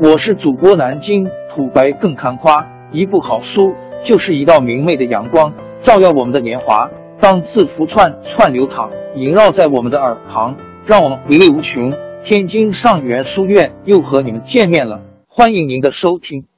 我是主播南京土白更看花，一部好书就是一道明媚的阳光，照耀我们的年华。当字符串串流淌，萦绕在我们的耳旁，让我们回味无穷。天津上元书院又和你们见面了，欢迎您的收听。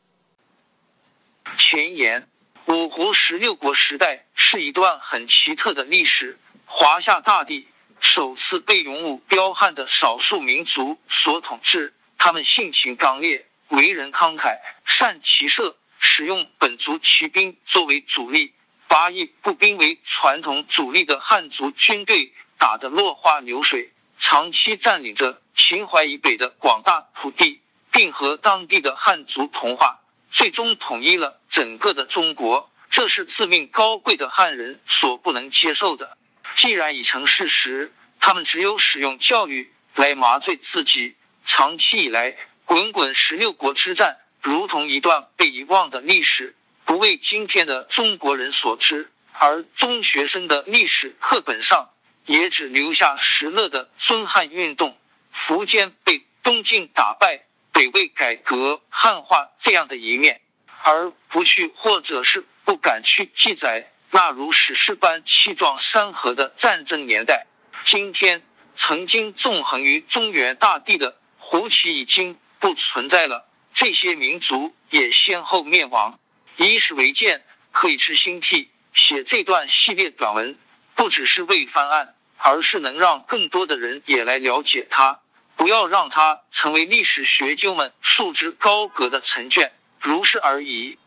前言：五胡十六国时代是一段很奇特的历史，华夏大地首次被勇武彪悍的少数民族所统治。他们性情刚烈，为人慷慨，善骑射，使用本族骑兵作为主力，把以步兵为传统主力的汉族军队打得落花流水。长期占领着秦淮以北的广大土地，并和当地的汉族同化，最终统一了整个的中国。这是自命高贵的汉人所不能接受的。既然已成事实，他们只有使用教育来麻醉自己。长期以来，滚滚十六国之战如同一段被遗忘的历史，不为今天的中国人所知。而中学生的历史课本上。也只留下石勒的尊汉运动、苻坚被东晋打败、北魏改革汉化这样的一面，而不去或者是不敢去记载那如史诗般气壮山河的战争年代。今天，曾经纵横于中原大地的胡旗已经不存在了，这些民族也先后灭亡。以史为鉴，可以知兴替。写这段系列短文，不只是为翻案。而是能让更多的人也来了解它，不要让它成为历史学究们束之高阁的陈卷，如是而已。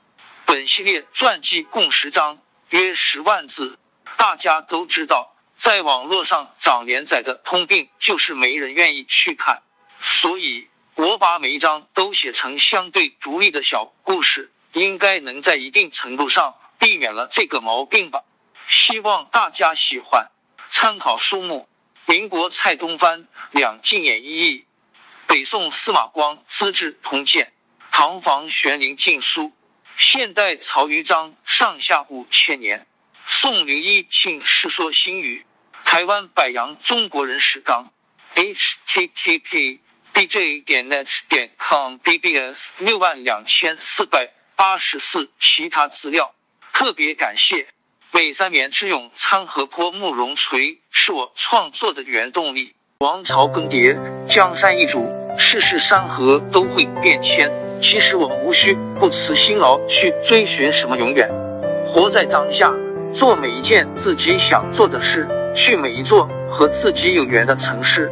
本系列传记共十章，约十万字。大家都知道，在网络上长连载的通病就是没人愿意去看，所以我把每一章都写成相对独立的小故事，应该能在一定程度上避免了这个毛病吧。希望大家喜欢。参考书目：民国蔡东藩《两晋演义》，北宋司马光《资治通鉴》，唐房玄龄禁书，现代曹于章《上下五千年》，宋刘一庆《世说新语》，台湾百洋中国人史纲，http dj 点 net 点 com bbs 六万两千四百八十四，其他资料特别感谢。北三绵之勇，参河坡慕容垂是我创作的原动力。王朝更迭，江山易主，世事山河都会变迁。其实我们无需不辞辛劳去追寻什么永远，活在当下，做每一件自己想做的事，去每一座和自己有缘的城市，